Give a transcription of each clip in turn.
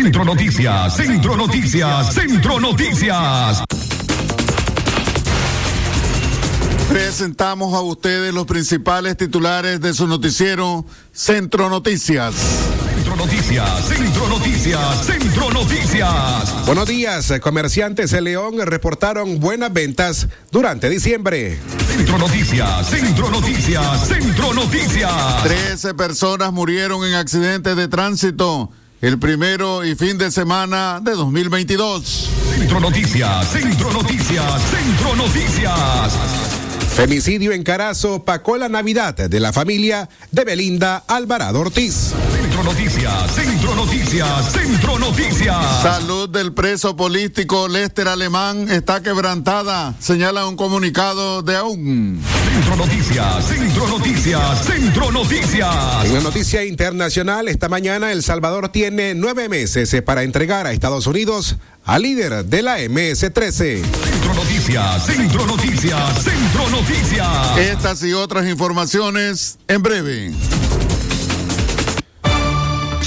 Centro Noticias, Centro Noticias, Centro Noticias. Presentamos a ustedes los principales titulares de su noticiero Centro Noticias. Centro Noticias, Centro Noticias, Centro Noticias. Buenos días, comerciantes de León reportaron buenas ventas durante diciembre. Centro Noticias, Centro Noticias, Centro Noticias. Trece personas murieron en accidentes de tránsito el primero y fin de semana de 2022. Centro Noticias, Centro Noticias, Centro Noticias. Femicidio en Carazo pacó la Navidad de la familia de Belinda Alvarado Ortiz. Centro Noticias, Centro Noticias, Centro Noticias. Salud del preso político Lester Alemán está quebrantada, señala un comunicado de aún. Centro Noticias, Centro Noticias, Centro Noticias. En la noticia internacional, esta mañana El Salvador tiene nueve meses para entregar a Estados Unidos al líder de la MS-13. Centro Noticias, Centro Noticias, Centro Noticias. Estas y otras informaciones en breve.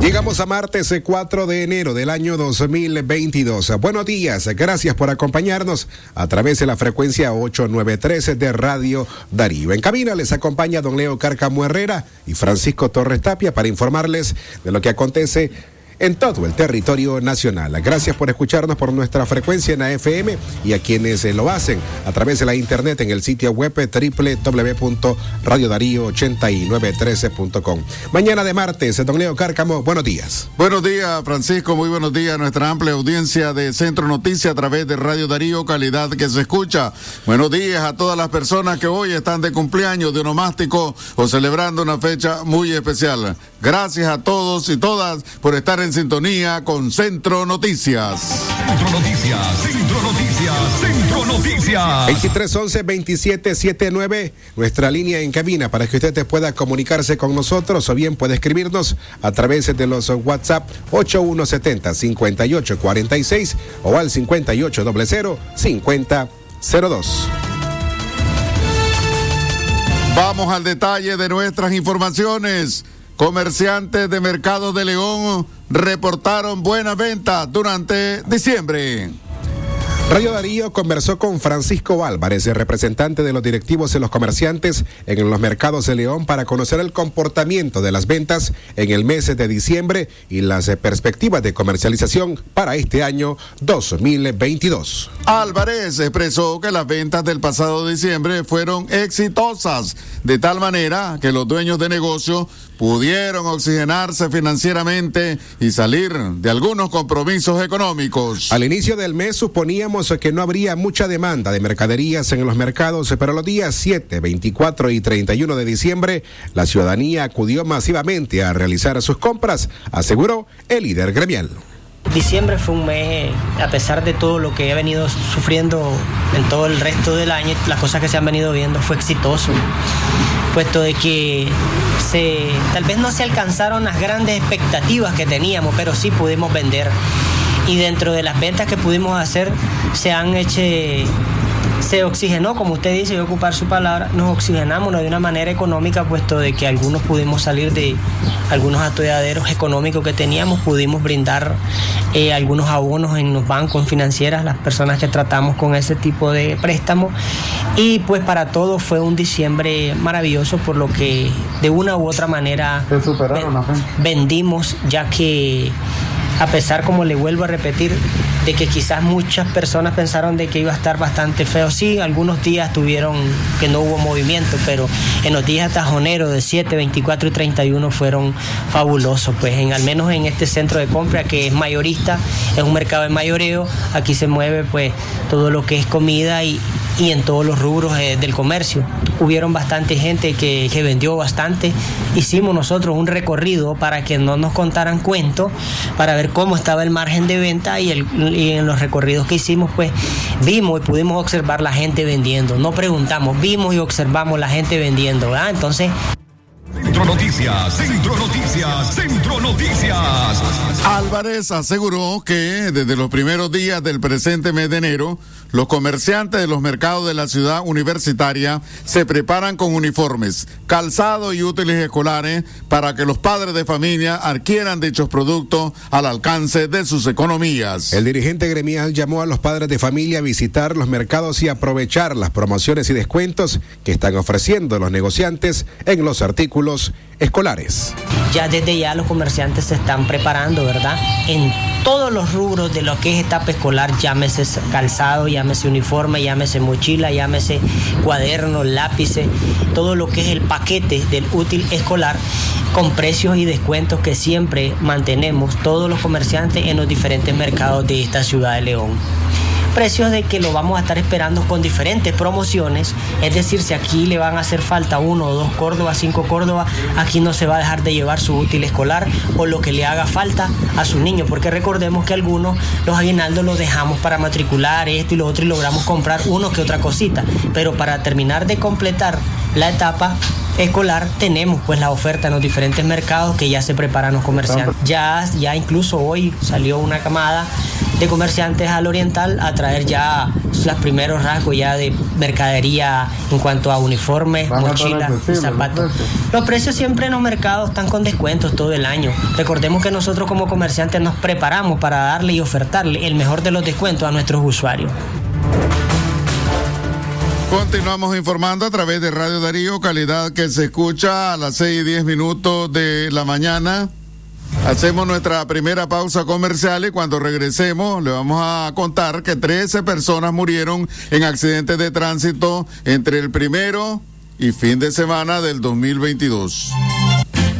Llegamos a martes 4 de enero del año 2022. Buenos días, gracias por acompañarnos a través de la frecuencia 893 de Radio Darío. En cabina les acompaña don Leo Carcamo Herrera y Francisco Torres Tapia para informarles de lo que acontece en todo el territorio nacional. Gracias por escucharnos por nuestra frecuencia en AFM y a quienes eh, lo hacen a través de la internet en el sitio web www.radiodarío8913.com. Mañana de martes, don Leo Cárcamo, buenos días. Buenos días, Francisco, muy buenos días a nuestra amplia audiencia de Centro Noticias a través de Radio Darío, calidad que se escucha. Buenos días a todas las personas que hoy están de cumpleaños, de onomástico o celebrando una fecha muy especial. Gracias a todos y todas por estar en sintonía con Centro Noticias. Centro Noticias, Centro Noticias, Centro Noticias. 2311-2779, nuestra línea en cabina para que usted pueda comunicarse con nosotros o bien puede escribirnos a través de los WhatsApp 8170-5846 o al 5800-5002. Vamos al detalle de nuestras informaciones. Comerciantes de Mercado de León reportaron buenas ventas durante diciembre. Radio Darío conversó con Francisco Álvarez, el representante de los directivos de los comerciantes en los mercados de León, para conocer el comportamiento de las ventas en el mes de diciembre y las perspectivas de comercialización para este año 2022. Álvarez expresó que las ventas del pasado diciembre fueron exitosas, de tal manera que los dueños de negocio pudieron oxigenarse financieramente y salir de algunos compromisos económicos. Al inicio del mes suponíamos que no habría mucha demanda de mercaderías en los mercados, pero los días 7, 24 y 31 de diciembre la ciudadanía acudió masivamente a realizar sus compras, aseguró el líder gremial. Diciembre fue un mes, a pesar de todo lo que he venido sufriendo en todo el resto del año, las cosas que se han venido viendo, fue exitoso, puesto de que tal vez no se alcanzaron las grandes expectativas que teníamos, pero sí pudimos vender. Y dentro de las ventas que pudimos hacer, se han hecho se oxigenó, como usted dice, voy a ocupar su palabra, nos oxigenamos de una manera económica, puesto de que algunos pudimos salir de algunos atolladeros económicos que teníamos, pudimos brindar eh, algunos abonos en los bancos financieras, las personas que tratamos con ese tipo de préstamos. Y pues para todos fue un diciembre maravilloso, por lo que de una u otra manera vendimos, ya que a pesar, como le vuelvo a repetir, de que quizás muchas personas pensaron de que iba a estar bastante feo. Sí, algunos días tuvieron que no hubo movimiento, pero en los días tajoneros de 7, 24 y 31 fueron fabulosos. Pues en, al menos en este centro de compra que es mayorista, es un mercado de mayoreo, aquí se mueve pues todo lo que es comida y, y en todos los rubros eh, del comercio. Hubieron bastante gente que, que, vendió bastante. Hicimos nosotros un recorrido para que no nos contaran cuentos, para ver cómo estaba el margen de venta y, en los recorridos que hicimos, pues vimos y pudimos observar la gente vendiendo. No preguntamos, vimos y observamos la gente vendiendo. Entonces... Centro Noticias, Centro Noticias, Centro Noticias. Álvarez aseguró que desde los primeros días del presente mes de enero, los comerciantes de los mercados de la ciudad universitaria se preparan con uniformes, calzado y útiles escolares para que los padres de familia adquieran dichos productos al alcance de sus economías. El dirigente gremial llamó a los padres de familia a visitar los mercados y aprovechar las promociones y descuentos que están ofreciendo los negociantes en los artículos escolares. Ya desde ya los comerciantes se están preparando, ¿verdad? En todos los rubros de lo que es etapa escolar, llámese calzado, llámese uniforme, llámese mochila, llámese cuadernos, lápices, todo lo que es el paquete del útil escolar con precios y descuentos que siempre mantenemos todos los comerciantes en los diferentes mercados de esta ciudad de León precios de que lo vamos a estar esperando con diferentes promociones. Es decir, si aquí le van a hacer falta uno o dos Córdoba, cinco Córdoba, aquí no se va a dejar de llevar su útil escolar o lo que le haga falta a su niño, porque recordemos que algunos los aguinaldos los dejamos para matricular esto y lo otro y logramos comprar uno que otra cosita, pero para terminar de completar la etapa escolar tenemos pues la oferta en los diferentes mercados que ya se preparan los comerciantes. Ya, ya incluso hoy salió una camada de comerciantes al oriental a traer ya los primeros rasgos ya de mercadería en cuanto a uniformes, mochilas, zapatos. Los precios siempre en los mercados están con descuentos todo el año. Recordemos que nosotros como comerciantes nos preparamos para darle y ofertarle el mejor de los descuentos a nuestros usuarios. Continuamos informando a través de Radio Darío, calidad que se escucha a las 6 y 10 minutos de la mañana. Hacemos nuestra primera pausa comercial y cuando regresemos le vamos a contar que 13 personas murieron en accidentes de tránsito entre el primero y fin de semana del 2022.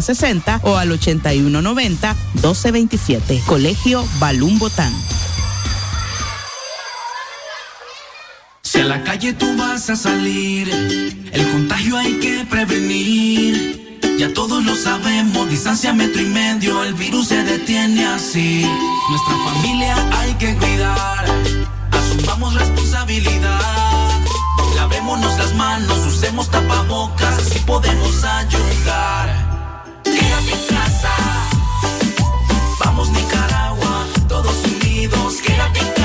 60 o al 8190 1227. Colegio Balún Botán. Si a la calle tú vas a salir, el contagio hay que prevenir. Ya todos lo sabemos, distancia metro y medio, el virus se detiene así. Nuestra familia hay que cuidar, asumamos responsabilidad. Lavémonos las manos, usemos tapabocas, así podemos ayudar. Quédate en casa. Vamos Nicaragua, todos unidos, quédate en casa.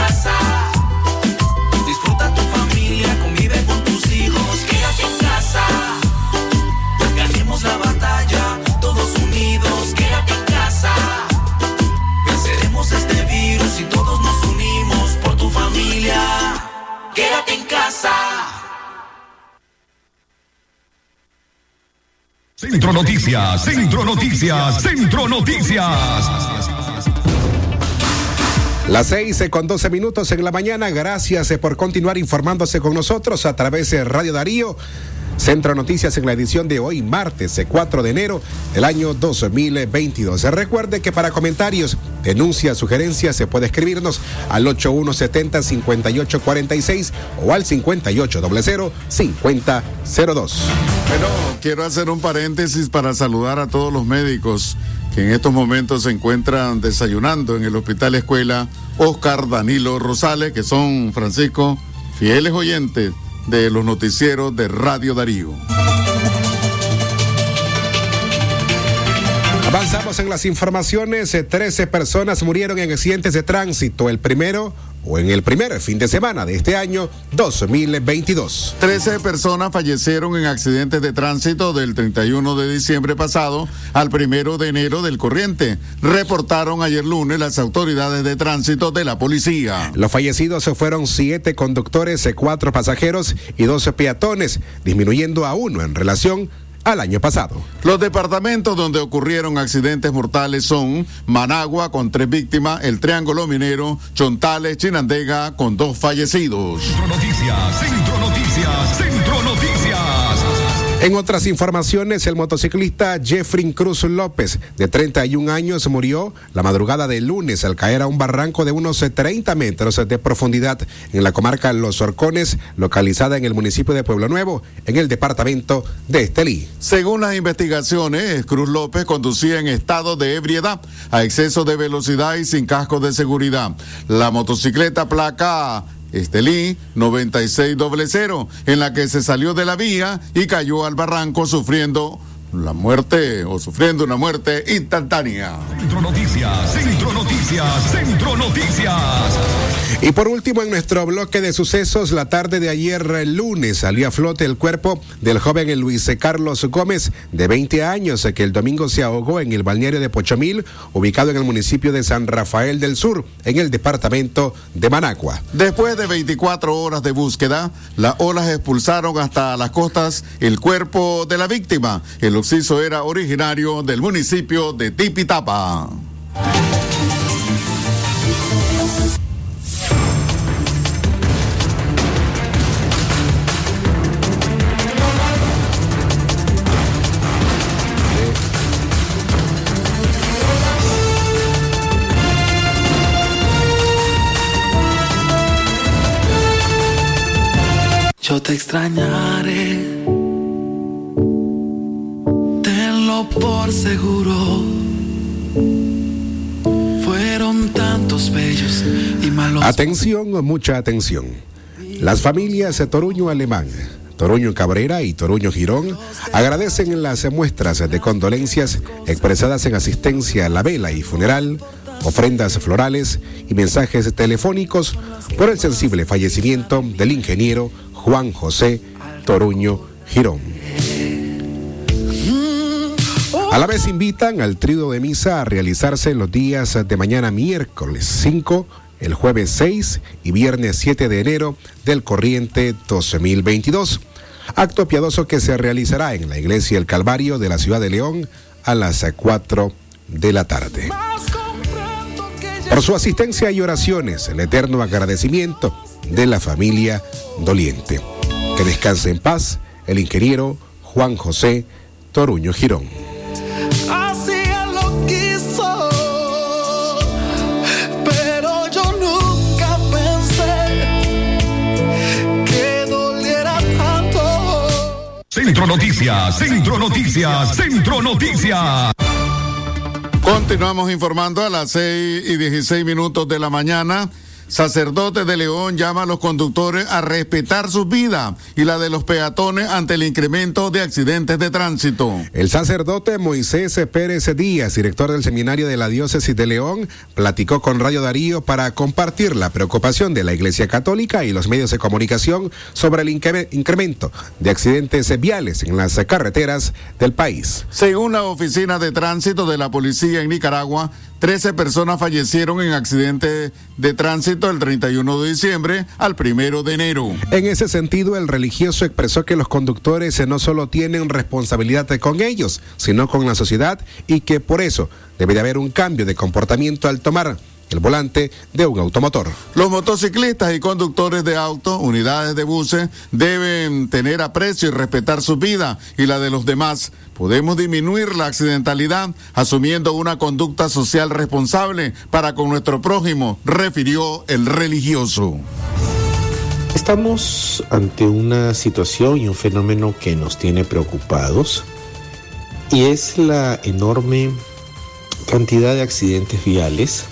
Centro Noticias, Centro Noticias, Centro Noticias. Las seis con 12 minutos en la mañana. Gracias eh, por continuar informándose con nosotros a través de Radio Darío. Centro Noticias en la edición de hoy, martes 4 de enero del año 2022. Recuerde que para comentarios, denuncias, sugerencias, se puede escribirnos al 8170-5846 o al 5800-5002. Bueno, quiero hacer un paréntesis para saludar a todos los médicos que en estos momentos se encuentran desayunando en el Hospital Escuela Oscar Danilo Rosales, que son, Francisco, fieles oyentes de los noticieros de Radio Darío. Avanzamos en las informaciones. 13 personas murieron en accidentes de tránsito. El primero o en el primer fin de semana de este año 2022. 13 personas fallecieron en accidentes de tránsito del 31 de diciembre pasado al primero de enero del corriente, reportaron ayer lunes las autoridades de tránsito de la policía. Los fallecidos fueron siete conductores, cuatro pasajeros y 12 peatones, disminuyendo a uno en relación al año pasado. Los departamentos donde ocurrieron accidentes mortales son Managua con tres víctimas, el Triángulo Minero, Chontales, Chinandega con dos fallecidos. Centro Noticias, Centro Noticias, Centro. En otras informaciones, el motociclista Jeffrey Cruz López, de 31 años, murió la madrugada del lunes al caer a un barranco de unos 30 metros de profundidad en la comarca Los Orcones, localizada en el municipio de Pueblo Nuevo, en el departamento de Estelí. Según las investigaciones, Cruz López conducía en estado de ebriedad, a exceso de velocidad y sin casco de seguridad. La motocicleta placa Estelí 9600, en la que se salió de la vía y cayó al barranco sufriendo la muerte o sufriendo una muerte instantánea. Centro Noticias, Centro Noticias, Centro Noticias. Y por último, en nuestro bloque de sucesos, la tarde de ayer, el lunes, salió a flote el cuerpo del joven Luis Carlos Gómez, de 20 años, que el domingo se ahogó en el balneario de Pochomil, ubicado en el municipio de San Rafael del Sur, en el departamento de Managua. Después de 24 horas de búsqueda, las olas expulsaron hasta las costas el cuerpo de la víctima. El occiso era originario del municipio de Tipitapa. Yo te extrañaré. Fueron tantos bellos y malos. Atención, mucha atención. Las familias de Toruño Alemán, Toruño Cabrera y Toruño Girón agradecen las muestras de condolencias expresadas en asistencia a la vela y funeral, ofrendas florales y mensajes telefónicos por el sensible fallecimiento del ingeniero Juan José Toruño Girón. A la vez invitan al trío de misa a realizarse los días de mañana miércoles 5, el jueves 6 y viernes 7 de enero del corriente 2022. Acto piadoso que se realizará en la iglesia El Calvario de la ciudad de León a las 4 de la tarde. Por su asistencia y oraciones, el eterno agradecimiento de la familia doliente. Que descanse en paz el ingeniero Juan José Toruño Girón. Centro Noticias, Centro Noticias, Centro Noticias. Continuamos informando a las 6 y 16 minutos de la mañana. Sacerdote de León llama a los conductores a respetar su vida y la de los peatones ante el incremento de accidentes de tránsito. El sacerdote Moisés Pérez Díaz, director del Seminario de la Diócesis de León, platicó con Radio Darío para compartir la preocupación de la Iglesia Católica y los medios de comunicación sobre el incre- incremento de accidentes viales en las carreteras del país. Según la Oficina de Tránsito de la Policía en Nicaragua, 13 personas fallecieron en accidentes de tránsito el 31 de diciembre al 1 de enero. En ese sentido, el religioso expresó que los conductores no solo tienen responsabilidad con ellos, sino con la sociedad y que por eso debe de haber un cambio de comportamiento al tomar el volante de un automotor. Los motociclistas y conductores de autos, unidades de buses, deben tener aprecio y respetar su vida y la de los demás. Podemos disminuir la accidentalidad asumiendo una conducta social responsable para con nuestro prójimo, refirió el religioso. Estamos ante una situación y un fenómeno que nos tiene preocupados y es la enorme cantidad de accidentes viales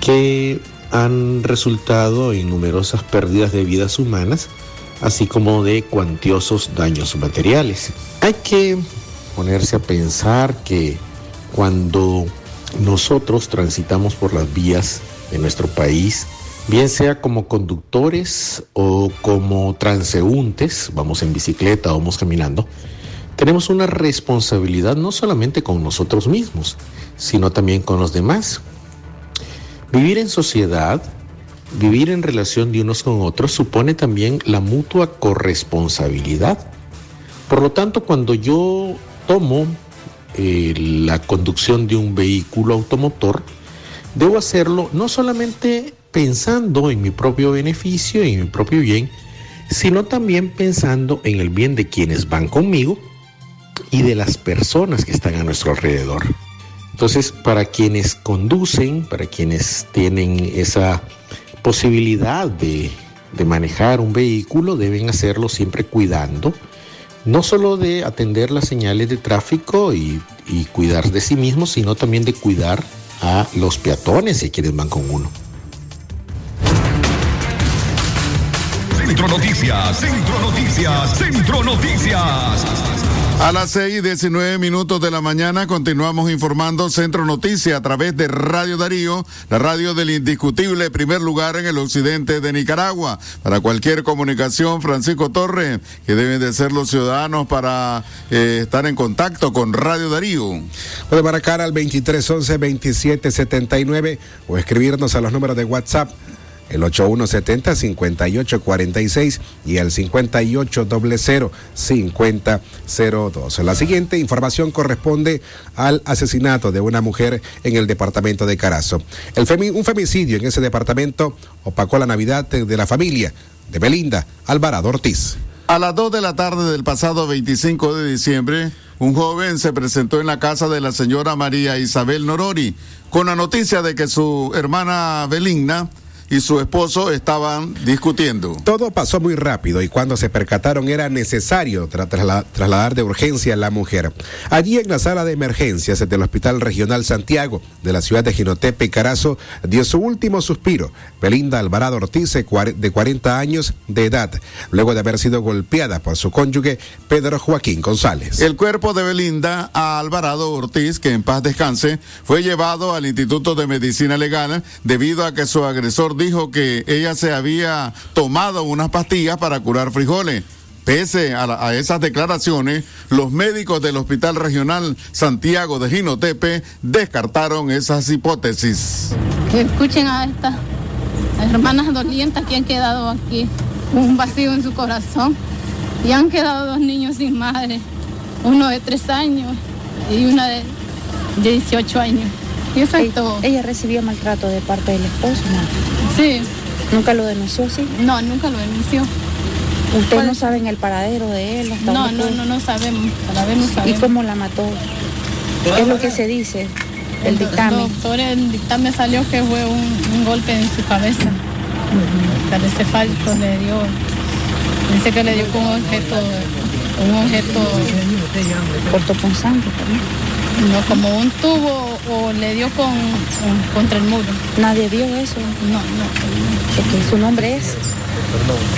que han resultado en numerosas pérdidas de vidas humanas, así como de cuantiosos daños materiales. Hay que ponerse a pensar que cuando nosotros transitamos por las vías de nuestro país, bien sea como conductores o como transeúntes, vamos en bicicleta o vamos caminando, tenemos una responsabilidad no solamente con nosotros mismos, sino también con los demás. Vivir en sociedad, vivir en relación de unos con otros, supone también la mutua corresponsabilidad. Por lo tanto, cuando yo tomo eh, la conducción de un vehículo automotor, debo hacerlo no solamente pensando en mi propio beneficio y en mi propio bien, sino también pensando en el bien de quienes van conmigo y de las personas que están a nuestro alrededor. Entonces, para quienes conducen, para quienes tienen esa posibilidad de, de manejar un vehículo, deben hacerlo siempre cuidando no solo de atender las señales de tráfico y, cuidar de sí mismos, sino también de cuidar a los peatones a quienes van con uno. Centro Noticias, Centro Noticias, Centro Noticias. A las 6 y 19 minutos de la mañana continuamos informando Centro Noticias a través de Radio Darío, la radio del indiscutible primer lugar en el occidente de Nicaragua. Para cualquier comunicación, Francisco Torres, que deben de ser los ciudadanos para eh, estar en contacto con Radio Darío. Puede marcar al 2311-2779 o escribirnos a los números de WhatsApp el 8170-5846 y el 5800-5002. La siguiente información corresponde al asesinato de una mujer en el departamento de Carazo. El femi un femicidio en ese departamento opacó la Navidad de la familia de Belinda Alvarado Ortiz. A las 2 de la tarde del pasado 25 de diciembre, un joven se presentó en la casa de la señora María Isabel Norori con la noticia de que su hermana Belinda y su esposo estaban discutiendo. Todo pasó muy rápido y cuando se percataron era necesario tra trasla trasladar de urgencia a la mujer. Allí en la sala de emergencias del Hospital Regional Santiago de la ciudad de Ginotepe y Carazo dio su último suspiro. Belinda Alvarado Ortiz, de 40 años de edad, luego de haber sido golpeada por su cónyuge Pedro Joaquín González. El cuerpo de Belinda a Alvarado Ortiz, que en paz descanse, fue llevado al Instituto de Medicina Legal debido a que su agresor dijo que ella se había tomado unas pastillas para curar frijoles. Pese a, esas declaraciones, los médicos del Hospital Regional Santiago de Ginotepe descartaron esas hipótesis. Escuchen a estas hermanas dolientas que han quedado aquí, un vacío en su corazón, y han quedado dos niños sin madre, uno de tres años y una de 18 años. Es todo. Ella recibió maltrato de parte del esposo, ¿no? Sí. ¿Nunca lo denunció, sí? No, nunca lo denunció. ¿Ustedes no saben el paradero de él? Hasta no, no, no, no sabemos. Para ver, no sabemos. ¿Y cómo la mató? ¿Qué es lo que se dice? El dictamen. Doctor, el dictamen salió que fue un, un golpe en su cabeza. Uh -huh. Le dio. Dice que le dio con un objeto. Un objeto. Cortopunzante también. No, como un tubo o le dio con, con, contra el muro. ¿Nadie vio eso? No, no. Porque su nombre es.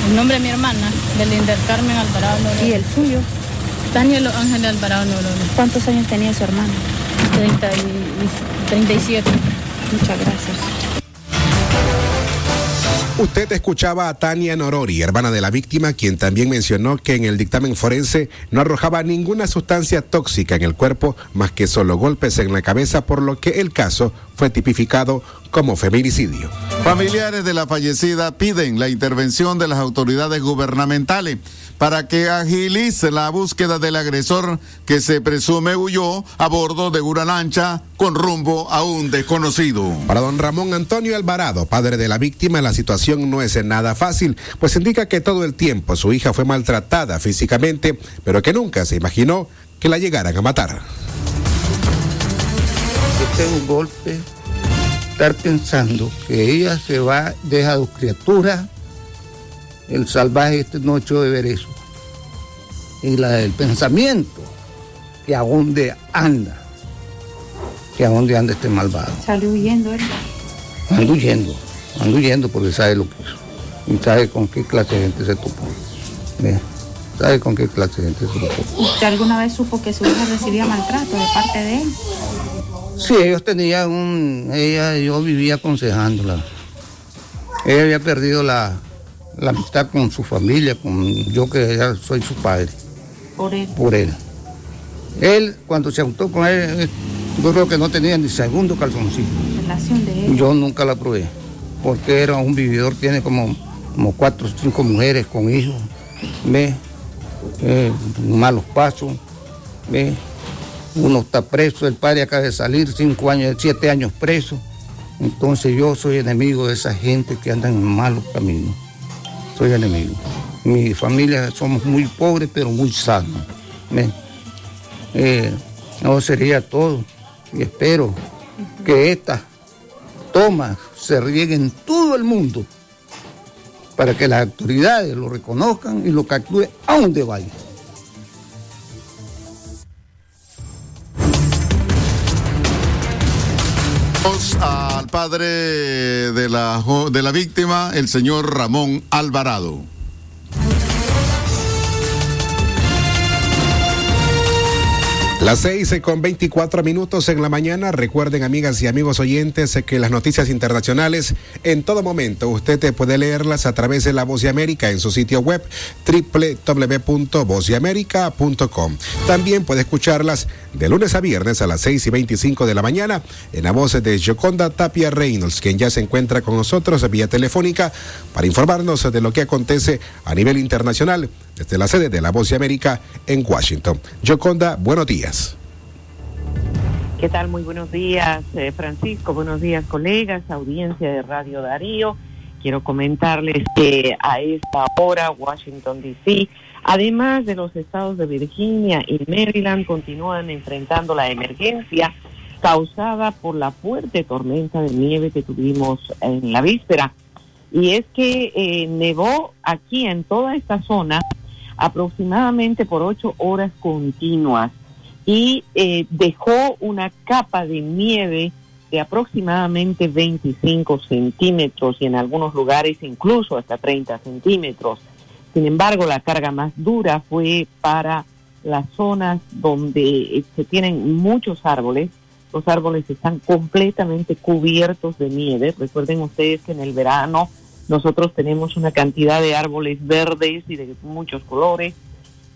El nombre de mi hermana, Belinda Carmen Alvarado. ¿Y el suyo? Daniel Ángel Alvarado Norolo. ¿Cuántos años tenía su hermano? 30 y, 37. Muchas gracias. Usted escuchaba a Tania Norori, hermana de la víctima, quien también mencionó que en el dictamen forense no arrojaba ninguna sustancia tóxica en el cuerpo más que solo golpes en la cabeza, por lo que el caso fue tipificado como feminicidio. Familiares de la fallecida piden la intervención de las autoridades gubernamentales para que agilice la búsqueda del agresor que se presume huyó a bordo de una lancha con rumbo a un desconocido. Para don Ramón Antonio Alvarado, padre de la víctima, la situación no es nada fácil, pues indica que todo el tiempo su hija fue maltratada físicamente, pero que nunca se imaginó que la llegaran a matar. Este es un golpe, estar pensando que ella se va, deja a dos criaturas, el salvaje este noche de ver eso. Y la del pensamiento, que a dónde anda, que a dónde anda este malvado. Salió huyendo él. Ando huyendo, ando huyendo porque sabe lo que hizo. Y sabe con qué clase de gente se topó. ¿Ve? ¿Sabe con qué clase de gente se topó? ¿Usted alguna vez supo que su hija recibía maltrato de parte de él? Sí, ellos tenían un, ella, yo vivía aconsejándola. Ella había perdido la, la amistad con su familia, con yo que ya soy su padre. Por él. Por él. Él, cuando se juntó con él, eh, yo creo que no tenía ni segundo calzoncillo. Relación de él. Yo nunca la probé, porque era un vividor, tiene como, como cuatro o cinco mujeres con hijos, ve, Eh, malos pasos, uno está preso, el padre acaba de salir, cinco años, siete años preso. Entonces yo soy enemigo de esa gente que anda en malos caminos. Soy enemigo. Mi familia somos muy pobres, pero muy sanos. Eh, no sería todo. Y espero que estas tomas se rieguen en todo el mundo para que las autoridades lo reconozcan y lo capturen a donde vaya. Padre de la, de la víctima, el señor Ramón Alvarado. Las seis con 24 minutos en la mañana. Recuerden, amigas y amigos oyentes, que las noticias internacionales en todo momento usted te puede leerlas a través de La Voz de América en su sitio web www.vozdeamerica.com. También puede escucharlas de lunes a viernes a las 6 y 25 de la mañana en la voz de Yoconda Tapia Reynolds, quien ya se encuentra con nosotros vía telefónica para informarnos de lo que acontece a nivel internacional desde la sede de La Voz de América en Washington. Yoconda, buenos días. ¿Qué tal? Muy buenos días, eh, Francisco. Buenos días, colegas, audiencia de Radio Darío. Quiero comentarles que a esta hora Washington, D.C., además de los estados de Virginia y Maryland, continúan enfrentando la emergencia causada por la fuerte tormenta de nieve que tuvimos en la víspera. Y es que eh, nevó aquí en toda esta zona aproximadamente por ocho horas continuas y eh, dejó una capa de nieve de aproximadamente 25 centímetros y en algunos lugares incluso hasta 30 centímetros. Sin embargo, la carga más dura fue para las zonas donde eh, se tienen muchos árboles. Los árboles están completamente cubiertos de nieve. Recuerden ustedes que en el verano nosotros tenemos una cantidad de árboles verdes y de muchos colores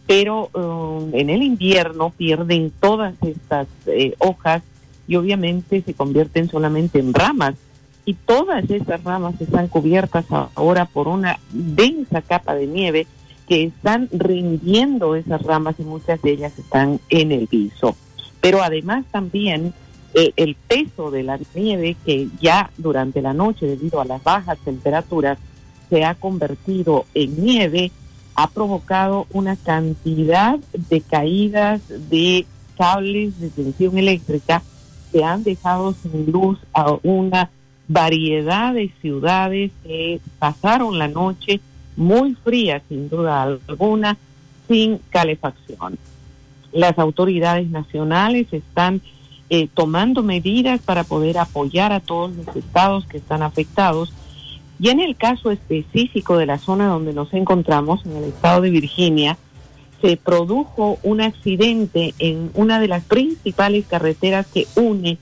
pero um, en el invierno pierden todas estas eh, hojas y obviamente se convierten solamente en ramas. Y todas esas ramas están cubiertas ahora por una densa capa de nieve que están rindiendo esas ramas y muchas de ellas están en el piso. Pero además también eh, el peso de la nieve que ya durante la noche debido a las bajas temperaturas se ha convertido en nieve ha provocado una cantidad de caídas de cables de tensión eléctrica que han dejado sin luz a una variedad de ciudades que pasaron la noche muy fría, sin duda alguna, sin calefacción. Las autoridades nacionales están eh, tomando medidas para poder apoyar a todos los estados que están afectados y en el caso específico de la zona donde nos encontramos, en el estado de Virginia, se produjo un accidente en una de las principales carreteras que une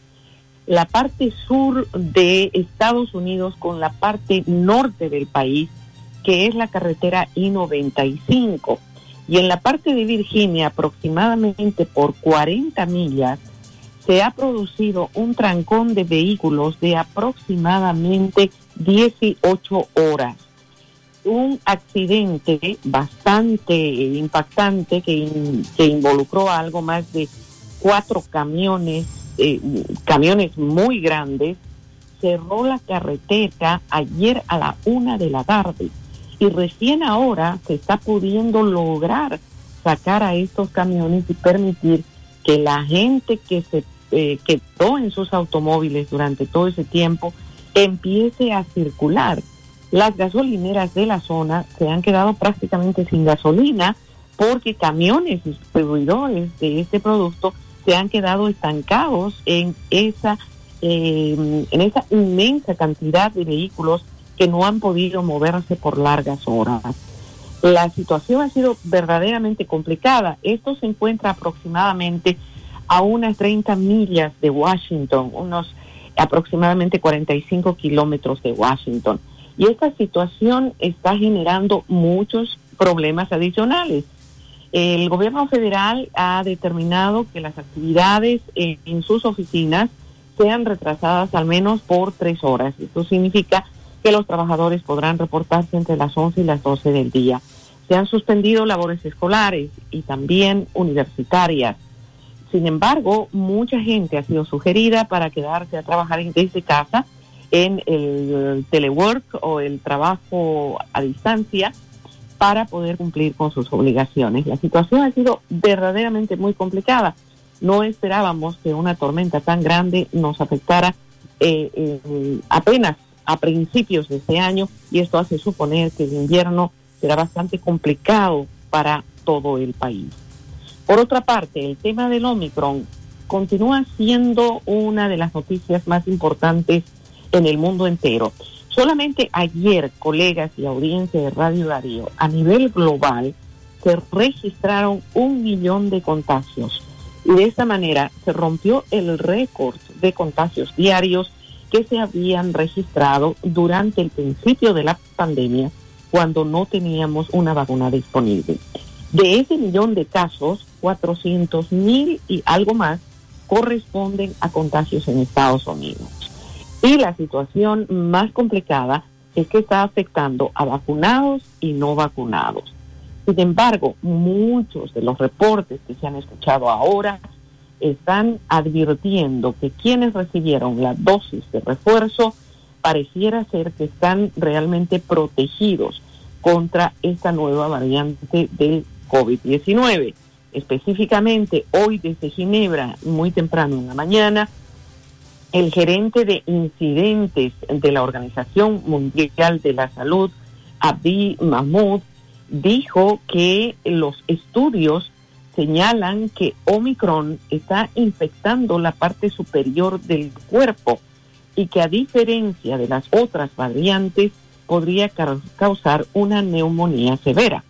la parte sur de Estados Unidos con la parte norte del país, que es la carretera I-95. Y en la parte de Virginia, aproximadamente por 40 millas, se ha producido un trancón de vehículos de aproximadamente 18 horas. Un accidente bastante impactante que, in- que involucró a algo más de cuatro camiones, eh, camiones muy grandes, cerró la carretera ayer a la una de la tarde y recién ahora se está pudiendo lograr sacar a estos camiones y permitir que la gente que se eh, quedó en sus automóviles durante todo ese tiempo empiece a circular. Las gasolineras de la zona se han quedado prácticamente sin gasolina porque camiones distribuidores de este producto se han quedado estancados en esa eh, en esa inmensa cantidad de vehículos que no han podido moverse por largas horas. La situación ha sido verdaderamente complicada. Esto se encuentra aproximadamente a unas 30 millas de Washington, unos aproximadamente 45 kilómetros de Washington. Y esta situación está generando muchos problemas adicionales. El gobierno federal ha determinado que las actividades en, sus oficinas sean retrasadas al menos por tres horas. Esto significa que los trabajadores podrán reportarse entre las 11 y las 12 del día. Se han suspendido labores escolares y también universitarias. Sin embargo, mucha gente ha sido sugerida para quedarse a trabajar desde casa en el telework o el trabajo a distancia para poder cumplir con sus obligaciones. La situación ha sido verdaderamente muy complicada. No esperábamos que una tormenta tan grande nos afectara eh, eh, apenas a principios de este año y esto hace suponer que el invierno será bastante complicado para todo el país. Por otra parte, el tema del Omicron continúa siendo una de las noticias más importantes en el mundo entero. Solamente ayer, colegas y audiencia de Radio Darío, a nivel global, se registraron un millón de contagios. Y de esta manera se rompió el récord de contagios diarios que se habían registrado durante el principio de la pandemia, cuando no teníamos una vacuna disponible. De ese millón de casos, 400 mil y algo más corresponden a contagios en Estados Unidos. Y la situación más complicada es que está afectando a vacunados y no vacunados. Sin embargo, muchos de los reportes que se han escuchado ahora están advirtiendo que quienes recibieron la dosis de refuerzo pareciera ser que están realmente protegidos contra esta nueva variante del COVID-19. Específicamente, hoy desde Ginebra, muy temprano en la mañana, el gerente de incidentes de la Organización Mundial de la Salud, Abdi Mahmoud, dijo que los estudios señalan que Omicron está infectando la parte superior del cuerpo y que a diferencia de las otras variantes podría causar una neumonía severa.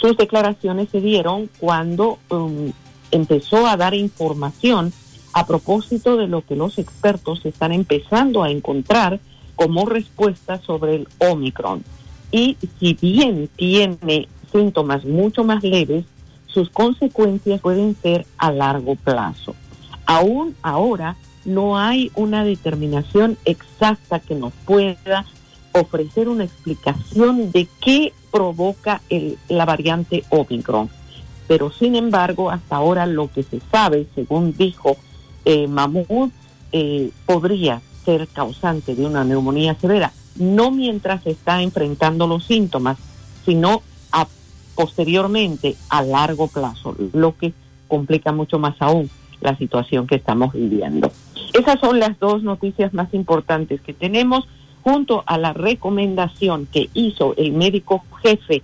Sus declaraciones se dieron cuando um, empezó a dar información a propósito de lo que los expertos están empezando a encontrar como respuesta sobre el Omicron. Y si bien tiene síntomas mucho más leves, sus consecuencias pueden ser a largo plazo. Aún ahora no hay una determinación exacta que nos pueda ofrecer una explicación de qué provoca el, la variante Omicron. Pero sin embargo, hasta ahora lo que se sabe, según dijo eh, eh, podría ser causante de una neumonía severa, no mientras está enfrentando los síntomas, sino a posteriormente a largo plazo, lo que complica mucho más aún la situación que estamos viviendo. Esas son las dos noticias más importantes que tenemos junto a la recomendación que hizo el médico jefe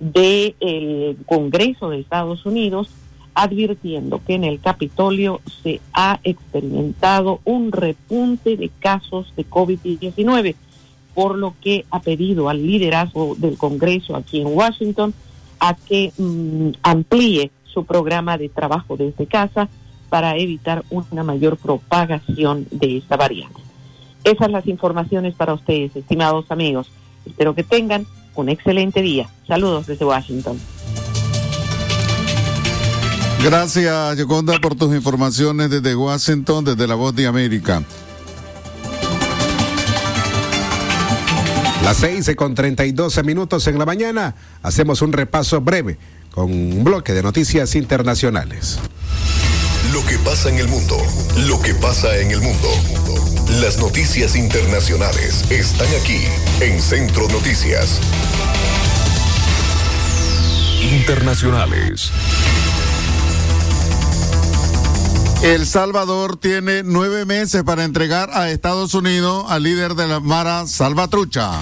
del Congreso de Estados Unidos advirtiendo que en el Capitolio se ha experimentado un repunte de casos de COVID-19, por lo que ha pedido al liderazgo del Congreso aquí en Washington a que mm, amplíe su programa de trabajo desde casa para evitar una mayor propagación de esta variante. Esas son las informaciones para ustedes, estimados amigos. Espero que tengan un excelente día. Saludos desde Washington. Gracias, Yoconda, por tus informaciones desde Washington, desde la Voz de América. Las seis con treinta y doce minutos en la mañana, hacemos un repaso breve con un bloque de noticias internacionales. Lo que pasa en el mundo, lo que pasa en el mundo. Las noticias internacionales están aquí en Centro Noticias. Internacionales. El Salvador tiene nueve meses para entregar a Estados Unidos al líder de la Mara Salvatrucha.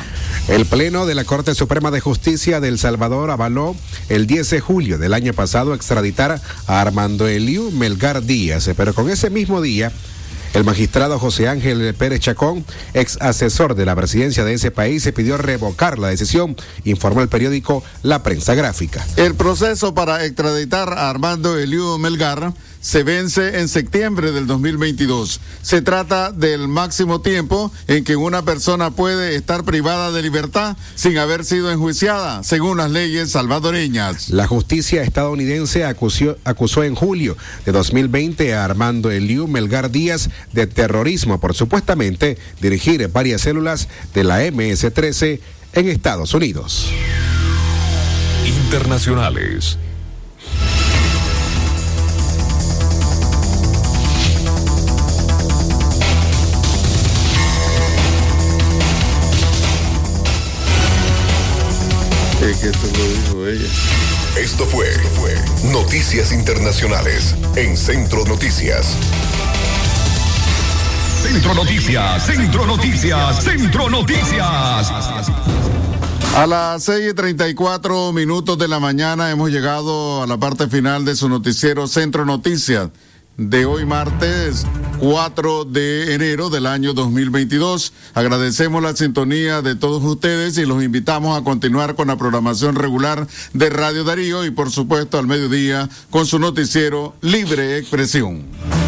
El Pleno de la Corte Suprema de Justicia de El Salvador avaló el 10 de julio del año pasado extraditar a Armando Eliu Melgar Díaz, pero con ese mismo día el magistrado José Ángel Pérez Chacón, ex asesor de la presidencia de ese país, se pidió revocar la decisión, informó el periódico La Prensa Gráfica. El proceso para extraditar a Armando Eliu Melgar se vence en septiembre del 2022. Se trata del máximo tiempo en que una persona puede estar privada de libertad sin haber sido enjuiciada, según las leyes salvadoreñas. La justicia estadounidense acusó, acusó en julio de 2020 a Armando Eliu Melgar Díaz de terrorismo por supuestamente dirigir varias células de la MS-13 en Estados Unidos. Internacionales. Es que esto lo dijo ella. Esto fue, esto fue Noticias Internacionales en Centro Noticias. Centro Noticias, Centro Noticias, Centro Noticias. A las 6 y 34 minutos de la mañana hemos llegado a la parte final de su noticiero Centro Noticias de hoy martes 4 de enero del año 2022. Agradecemos la sintonía de todos ustedes y los invitamos a continuar con la programación regular de Radio Darío y por supuesto al mediodía con su noticiero Libre Expresión.